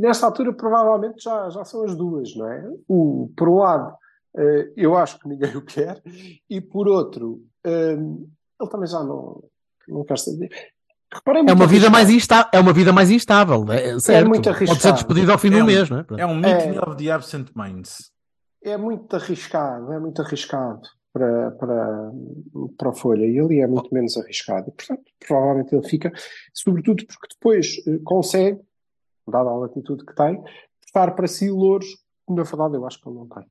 nesta altura provavelmente já, já são as duas, não é? O, por um lado, eh, eu acho que ninguém o quer, e por outro, eh, ele também já não, não quer saber. Reparem É uma vida arriscado. mais instável. É uma vida mais instável. É, certo. muito Pode ser arriscado. despedido ao fim do É um- mês, não é? É um meeting of the absent minds. É muito arriscado, é muito arriscado para, para, para a Folha, e ele é muito menos arriscado. Portanto, provavelmente ele fica, sobretudo porque depois eh, consegue, dada a latitude que tem, buscar para si louros que, na verdade, eu acho que ele não tem.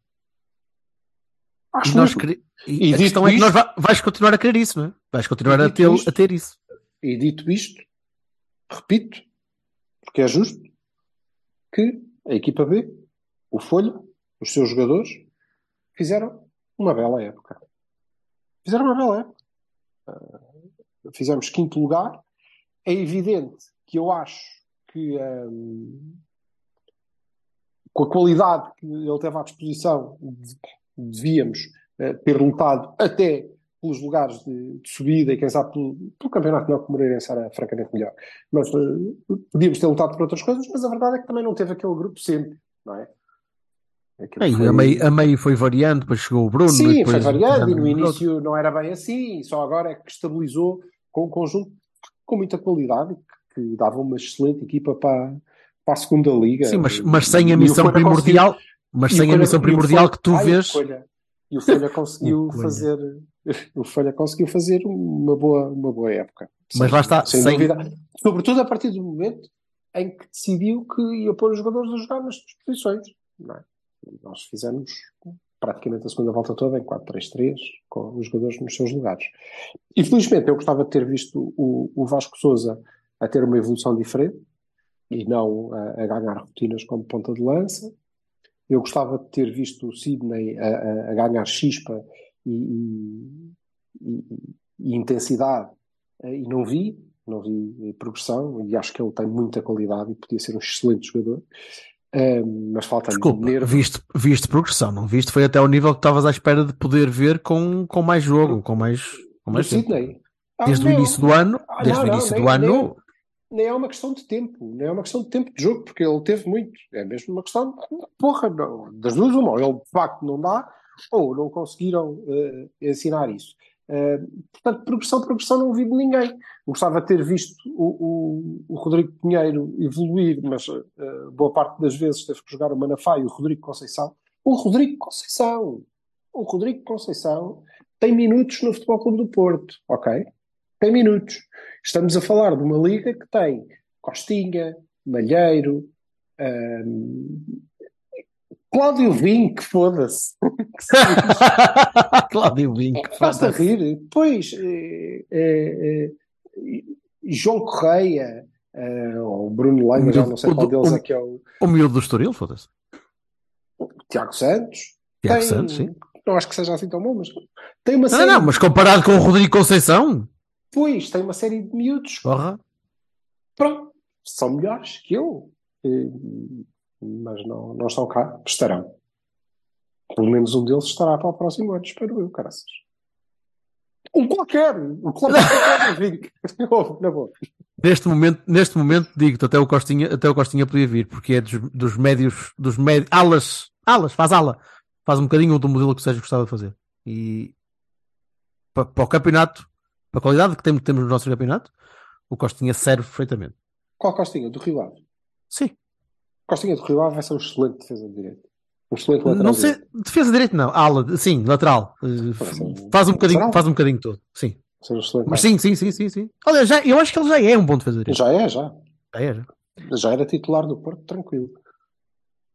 Acho E, nós quere- e E a dito questão é que nós va- vais continuar a querer isso, não é? Vais continuar a ter, isto- a ter isso. E dito isto, repito, porque é justo, que a equipa B, o Folha, os seus jogadores, fizeram uma bela época. Fizeram uma bela época. Ah, fizemos quinto lugar. É evidente que eu acho que ahm, com a qualidade que ele teve à disposição, de- devíamos eh, ter lutado até pelos lugares de, de subida e quem sabe pelo, pelo campeonato não, que o Moreirense era francamente melhor. Mas eh, podíamos ter lutado por outras coisas, mas a verdade é que também não teve aquele grupo sempre, não é? Foi- a, meio, a meio foi variando, depois chegou o Bruno. Sim, depois foi variando e no início não era bem assim, só agora é que estabilizou com um conjunto com muita qualidade, que, que dava uma excelente equipa para, para a segunda liga. Sim, mas, mas sem a missão primordial, mas e sem a missão primordial Folha- que tu Ai, vês. Folha- E o Folha conseguiu O fazer o Folha conseguiu fazer uma boa, uma boa época. Mas Sem- lá está, sem sem- dúvida. Sobretudo a partir do momento em que decidiu que ia pôr os jogadores a jogar nas posições. É? Nós fizemos praticamente a segunda volta toda em 4-3-3, com os jogadores nos seus lugares. Infelizmente, eu gostava de ter visto o, o Vasco Souza a ter uma evolução diferente e não a, a ganhar rotinas como ponta de lança. Eu gostava de ter visto o Sidney a, a- ganhar chispa e, e- e- intensidade eh, e não vi, não vi eh, progressão e acho que ele tem muita qualidade e podia ser um excelente jogador. Eh, mas falta-lhe Desculpa, nervo. viste, viste progressão, não viste? Foi até ao nível que estavas à espera de poder ver com, com mais jogo, com mais, com mais tempo. Sidney. Ah, Desde o não. início do ano, Ah, desde não, o não, início nem- do ano, nem é uma questão de tempo, nem é uma questão de tempo de jogo, porque ele teve muito. É mesmo uma questão de porra, não, das duas, uma. Ou ele de facto não dá, ou não conseguiram eh, ensinar isso. Eh, portanto, progressão, progressão não vi de ninguém. Gostava de ter visto o, o, o Rodrigo Pinheiro evoluir, mas eh, boa parte das vezes teve que jogar o Manafá e o Rodrigo Conceição. O Rodrigo Conceição, o Rodrigo Conceição tem minutos no Futebol Clube do Porto, ok? Tem minutos. Estamos a falar de uma liga que tem Costinha, Malheiro, hum, Cláudio Vinck, foda-se. Que se diz. Cláudio Vinco. Basta rir. Pois, eh, eh, João Correia, ou Bruno já não sei O- qual deles o- é que é o O miúdo do Estoril, foda-se. Tiago Santos. Tiago Tem- Santos, sim. Não acho que seja assim tão bom, mas tem uma Não, série. não, mas comparado com o Rodrigo Conceição, Pois, tem uma série de miúdos porra. pronto, são melhores que eu. Eh, Mas não, não estão cá, estarão. Pelo menos um deles estará para o próximo ano, espero eu, caraças. Um qualquer, um qualquer Na boa. Neste momento, neste momento digo-te, até o Costinha, até o Costinha podia vir, porque é dos, dos médios, dos médios, alas, alas, faz ala, faz um bocadinho do modelo que o Sérgio gostava de fazer. E para, para o campeonato, para a qualidade que temos, temos no nosso campeonato, o Costinha serve perfeitamente. Qual Costinha? Do Rio Ave. Sim. Costinha do Rio Ave vai ser um excelente defesa de direito. Um excelente lateral Não sei, direito. defesa direito não, ala, sim, lateral. Um- Faz um bocadinho, lateral. faz um bocadinho todo, sim. Um Mas sim, sim, sim, sim, sim. Olha, já, eu acho que ele já é um bom defesa direito. Já é, já. Já é, já. Já era titular do Porto, tranquilo.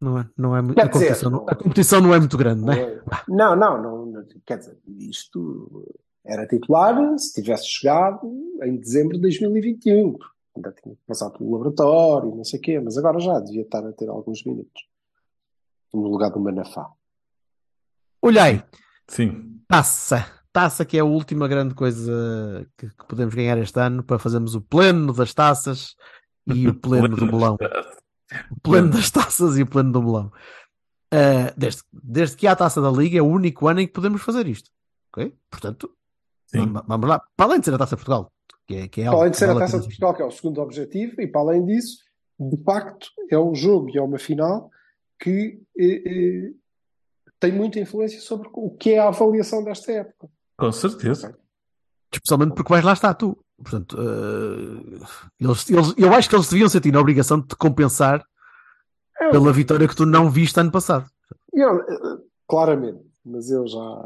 Não é, não é, Quer a, competição, dizer, não- a competição não é muito grande, não é? Não, não, não, não. Quer dizer, isto era titular se tivesse chegado em dezembro de 2021. Ainda tinha que passar pelo laboratório, não sei o quê, mas agora já devia estar a ter alguns minutos. No lugar do Manafá. Olhai, Sim. taça. Taça que é a última grande coisa que, que podemos ganhar este ano para fazermos o pleno das taças e o pleno do melão. O pleno das taças e o pleno do melão. Ah, desde, desde que há a taça da Liga, é o único ano em que podemos fazer isto. Ok? Portanto, Sim. va- vamos lá. Para além de ser a taça de Portugal, que é, que é Para além de ser a Taça de Portugal, que é o segundo objetivo, e para além disso, de facto, é um jogo e é uma final que eh, eh, tem muita influência sobre o que é a avaliação desta época. Com certeza. Especialmente porque vais lá estar tu. Portanto, eh, eles, eles- eu acho que eles deviam sentir na obrigação de te compensar É, pela vitória que tu não viste ano passado. Eu, eh, claramente, mas eu já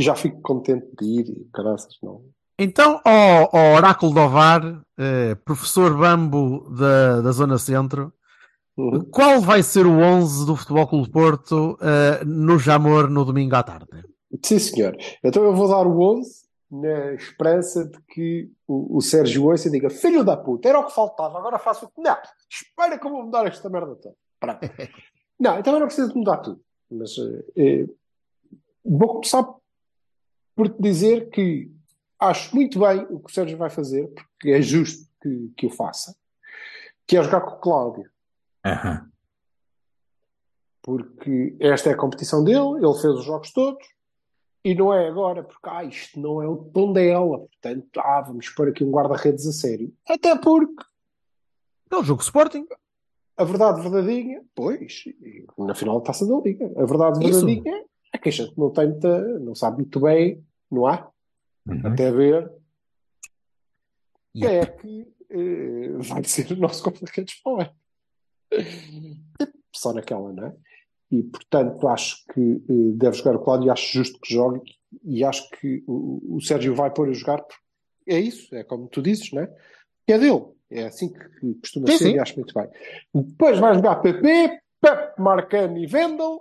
já fico contente de ir e caraças, não. Então, ao, ao Oráculo do Ovar, eh, professor Bambo da, da Zona Centro, Uhum. qual vai ser o 11 do Futebol Clube Porto eh, no Jamor no domingo à tarde? Sim, senhor. Então eu vou dar o 11 na esperança de que o, o Sérgio ouça e diga: Filho da puta, era o que faltava, agora faço o que. Não, espera que eu vou mudar esta merda toda. Pronto. não, então eu não preciso de mudar tudo. Mas eh, eh, vou começar por te dizer que acho muito bem o que o Sérgio vai fazer, porque é justo que, que o faça, que é jogar com o Cláudio. Aham. porque esta é a competição dele, ele fez os jogos todos, E não é agora, porque ah, isto não é o tom dela, portanto, ah, vamos pôr aqui um guarda-redes a sério. Até porque É o jogo Sporting. a verdade verdadeira, pois, na final da taça da Liga, a verdade Isso. verdadeira é que a gente não tem muita, não sabe muito bem, não há? Até ver quem é que eh, vai ser o nosso guarda-redes para. Só naquela, não é? E portanto acho que eh, deve jogar o Cláudio, acho justo que jogue e acho que o, o Sérgio vai pôr a jogar é isso, é como tu dizes, não é? Que é dele, é assim que que costuma Sim, ser sim. e acho muito bem. Depois vai jogar PP, Pep, Marcano e Vendel,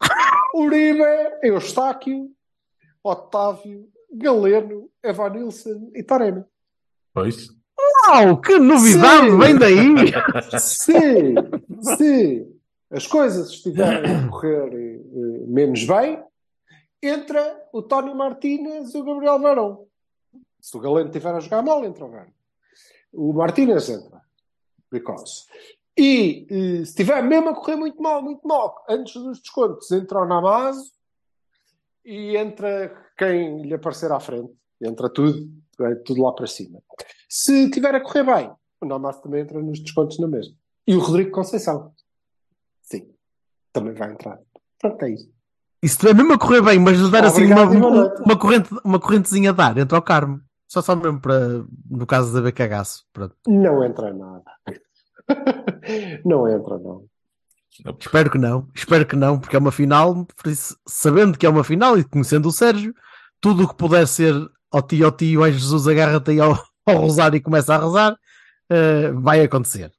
Uribe, Eustáquio, Otávio, Galeno, Evanilson e Taremi. Pois. Uau, que novidade Sim. vem daí! Se, se as coisas estiverem a correr eh, menos bem, entra o Tony Martínez e o Gabriel Verão. Se o Galeno estiver a jogar mal, entra o Verão. O Martínez entra. Because. E eh, se estiver mesmo a correr muito mal, muito mal, antes dos descontos, entra o Namazo e entra quem lhe aparecer à frente. Entra tudo, é tudo lá para cima. Se estiver a correr bem, o Namazo também entra nos descontos na mesma. E o Rodrigo Conceição. Sim. Também vai entrar. Pronto, é isso. E se estiver mesmo a correr bem, mas dar assim uma, noite. uma, corrente, uma correntezinha a dar, entra ao Carmo. Só só mesmo para, no caso cagaço. Pronto. Não entra nada. não entra, não. Espero que não, espero que não, porque é uma final, isso, sabendo que é uma final e conhecendo o Sérgio, tudo o que puder ser ao tio, ao tio, ai Jesus, agarra-te aí ao, ao rosário e começa a rezar, eh, vai acontecer.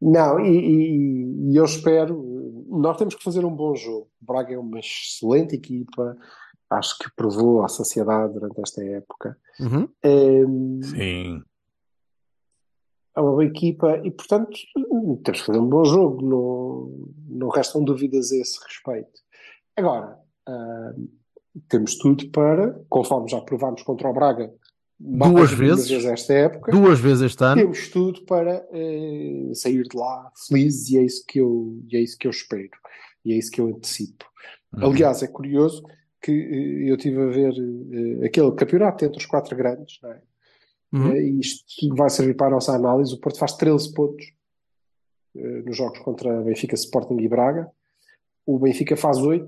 Não, e, e- e eu espero. Nós temos que fazer um bom jogo. O Braga é uma excelente equipa. Acho que provou à sociedade durante esta época. Uhum. Ehm, Sim. É uma boa equipa e, portanto, temos que fazer um bom jogo. Não, não restam dúvidas a esse respeito. Agora, ah, temos tudo para, conforme já provámos contra o Braga, Duas vezes. vez esta época, Duas vezes este ano, temos tudo para eh, sair de lá felizes e é isso que eu, e é isso que eu espero. E é isso que eu antecipo. Uhum. Aliás, é curioso que eh, eu estive a ver eh, aquele campeonato entre os quatro grandes, não é? Uhum. E isto vai servir para a nossa análise. O Porto faz 13 pontos eh, nos jogos contra Benfica, Sporting e Braga. O Benfica faz 8,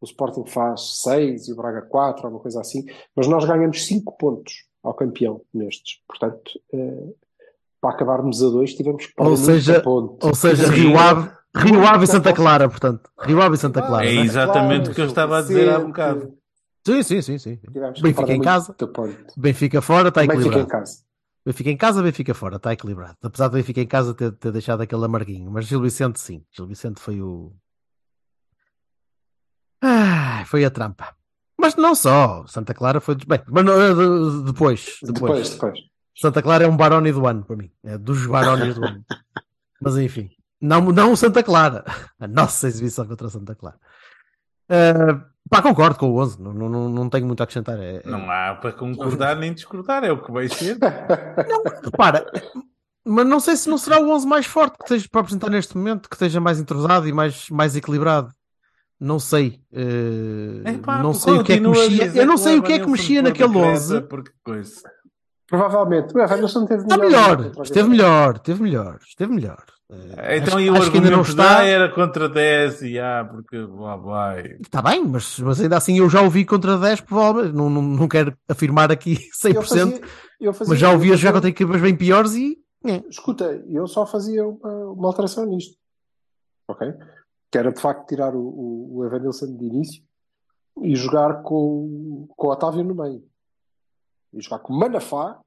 o Sporting faz 6 e o Braga 4, alguma coisa assim. Mas nós ganhamos 5 pontos ao campeão nestes. Portanto, eh, para acabarmos a 2, tivemos que Ou perder seja- ou seja. Rio Ave, Rio Ave e Santa. Clara, portanto, Rio Ave e Santa Clara. É exatamente o que eu estava a dizer há um bocado. Sim, sim, sim, sim. Tivemos que Benfica em casa. Benfica fora, está Benfica em equilibrado. casa. Benfica em casa, Benfica fora, está equilibrado. Apesar de Benfica em casa ter, ter deixado aquele amarguinho. Mas Gil Vicente, sim. Gil Vicente foi o. Ah, foi a trampa. Mas não só. Santa Clara foi. Bem, mas não, eh, de- depois, depois. Depois, depois. Santa Clara é um Baroni do ano para mim. É dos Baronis do ano. Mas enfim. Não, não o Santa Clara. A nossa exibição contra o Santa Clara. Ah, pá, concordo com o 11. Não, não, não- não tenho muito a acrescentar. É, é- Não há para concordar nem discordar, é o que vai ser. Repara, mas não sei se não será o 11 mais forte que esteja para apresentar neste momento, que esteja mais entrosado e mais, mais equilibrado. Não sei. Eh, Epá, não sei o que é que mexia. Eu não sei o que é que mexia naquele na cresta 11. Porque coisa. Provavelmente. O Evanilson teve Está melhor. melhor. Esteve melhor. Esteve melhor. Esteve melhor. Eh, Então acho, e o acho que ainda não está. era contra 10 e ah, porque lá vai. Está bem, mas, mas ainda assim eu já ouvi contra 10, provavelmente. Não, não, não quero afirmar aqui 100%, Eu fazia, eu fazia, mas já ouvi a jogar contra equipas bem piores e. é. Escuta, eu só fazia uma, uma alteração nisto. Ok? Que era de facto tirar o, o, o Evanilson de início e jogar com, com o Otávio no meio. E jogar com o Manafá,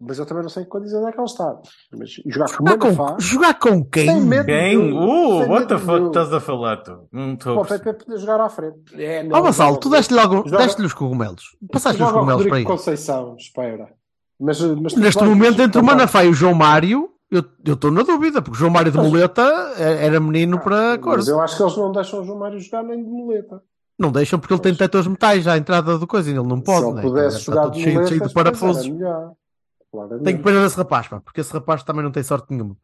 mas eu também não sei em que condições é que ele está. Mas e jogar com o Jogar Manafá com, jogar com quem? sem medo Quem? nenhum, Uh, sem what the fuck estás a falar tu? Não estou para a perceber. Poder jogar à frente. É, Ó Vassalo, tu deste-lhe logo, Joga- deste-lhe os cogumelos. Passaste os cogumelos para aí. Conceição, espera. Mas, mas Neste vai, momento, mas- entre o Manafá e o João Mário, eu eu estou na dúvida, porque o João Mário de muleta é- era menino para Mas cor. eu acho que eles não deixam o João Mário jogar nem de muleta. Não deixam porque ele tem detectores metais à entrada do coisa e ele não pode. Se né? pudesse Está jogar todo de cheio, de depois parafusos. Tenho que pena desse rapaz, pá, porque esse rapaz também não tem sorte nenhuma.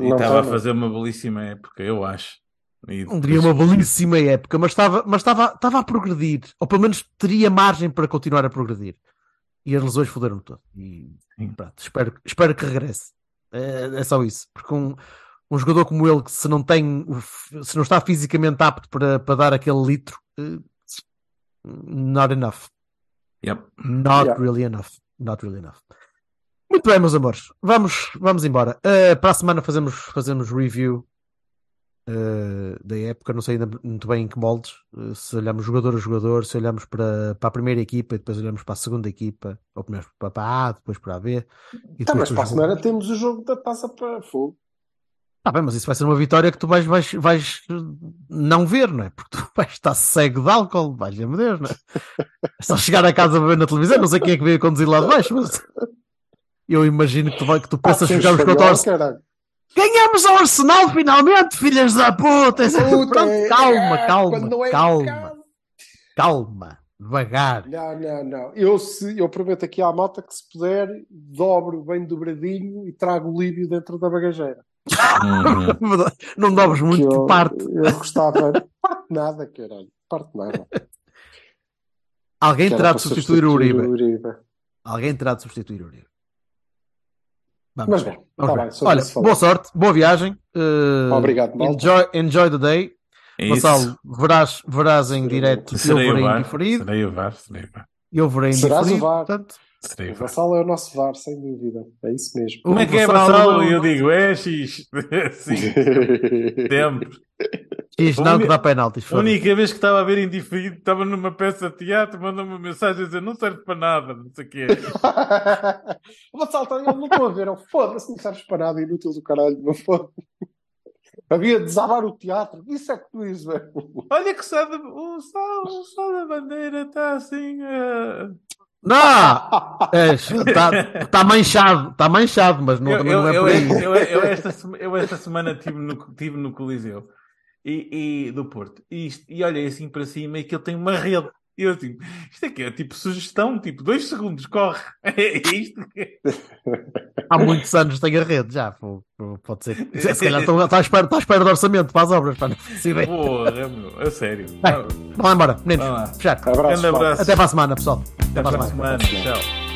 E estava a fazer uma belíssima época, eu acho. E Não diria uma belíssima época, mas estava, mas estava, estava a progredir, ou pelo menos teria margem para continuar a progredir. E as lesões foderam todo. E pronto, espero, espero que regresse. É, é só isso. Porque um, um jogador como ele, que se não tem, se não está fisicamente apto para, para dar aquele litro, not enough. Yep. Not Yeah. really enough. Not really enough. Muito bem, meus amores. Vamos, vamos embora. Uh, para a semana fazemos, fazemos review uh, da época. Não sei ainda muito bem em que moldes. Uh, se olhamos jogador a jogador, se olhamos para, para a primeira equipa e depois olhamos para a segunda equipa, ou primeiro para para a A, depois para a B. E Tá, mas para a semana temos o jogo da taça para fogo. Tá bem, mas isso vai ser uma vitória que tu vais, vais, vais não ver, não é? Porque tu vais estar cego de álcool, vais ver, meu Deus, não é? É só chegar a casa a ver na televisão, não sei quem é que veio conduzir lá de baixo, mas eu imagino que tu, vai, que tu pensas Ah, jogar os espanhol, contra o Arsenal. Ganhamos ao Arsenal finalmente, filhas da puta! Puta, Pronto, é- calma, é, calma, é calma, casa. calma, devagar. Não, não, não. Eu, se, eu prometo aqui à malta que se puder, dobro bem dobradinho e trago o Líbio dentro da bagageira. Uhum. Não dobres muito, Que eu, parte. eu gostava. Parte nada, caralho. Parte nada. Alguém terá de substituir o Uribe. Uribe. Alguém terá de substituir o Uribe. Vamos Mas ver. bom, Vamos tá bem, Olha, boa sorte, boa viagem. Uh, Obrigado, malta. enjoy, enjoy the day. É isso. Gonçalo, verás, verás em direto. Eu Serei o verei em diferido. Serei o VAR. Serei o VAR. Eu verei em Serás o. VAR. Portanto, Serei O. Vassal é o nosso VAR, sem dúvida. É isso mesmo. Como é que é? E eu digo, é X. Sim, sempre. A não que dá penaltis. A única vez que estava a ver em diferido, estava numa peça de teatro, mandou-me uma mensagem a dizer não serve para nada, não sei o quê. o Vassal está eu não estou a ver. Eu, Foda-se, não serves para nada, inútil do caralho. Não foda Havia de desabar o teatro. Isso é que tu dizes, velho. Olha que só, de, o, só, o só da bandeira está assim. eh, Não! Está tá manchado, está manchado, mas não, Eu, também eu, não é por aí. eu, eu esta, eu esta semana estive no, tive no Coliseu e, e- do Porto e, isto- e olhei assim para cima e que ele tem uma rede. E eu assim, isto aqui é tipo sugestão, tipo, dois segundos, corre. É isto que Há muitos anos tem a rede, já. pô, Pode ser. Se se calhar está à espera, está à espera do orçamento para as obras. Para não. Porra, meu, a sério. Bem, Vamos lá embora, meninos. Vai lá. Fechar. Abraço. Abraço. Até para a semana, pessoal. Até para a semana. Tchau.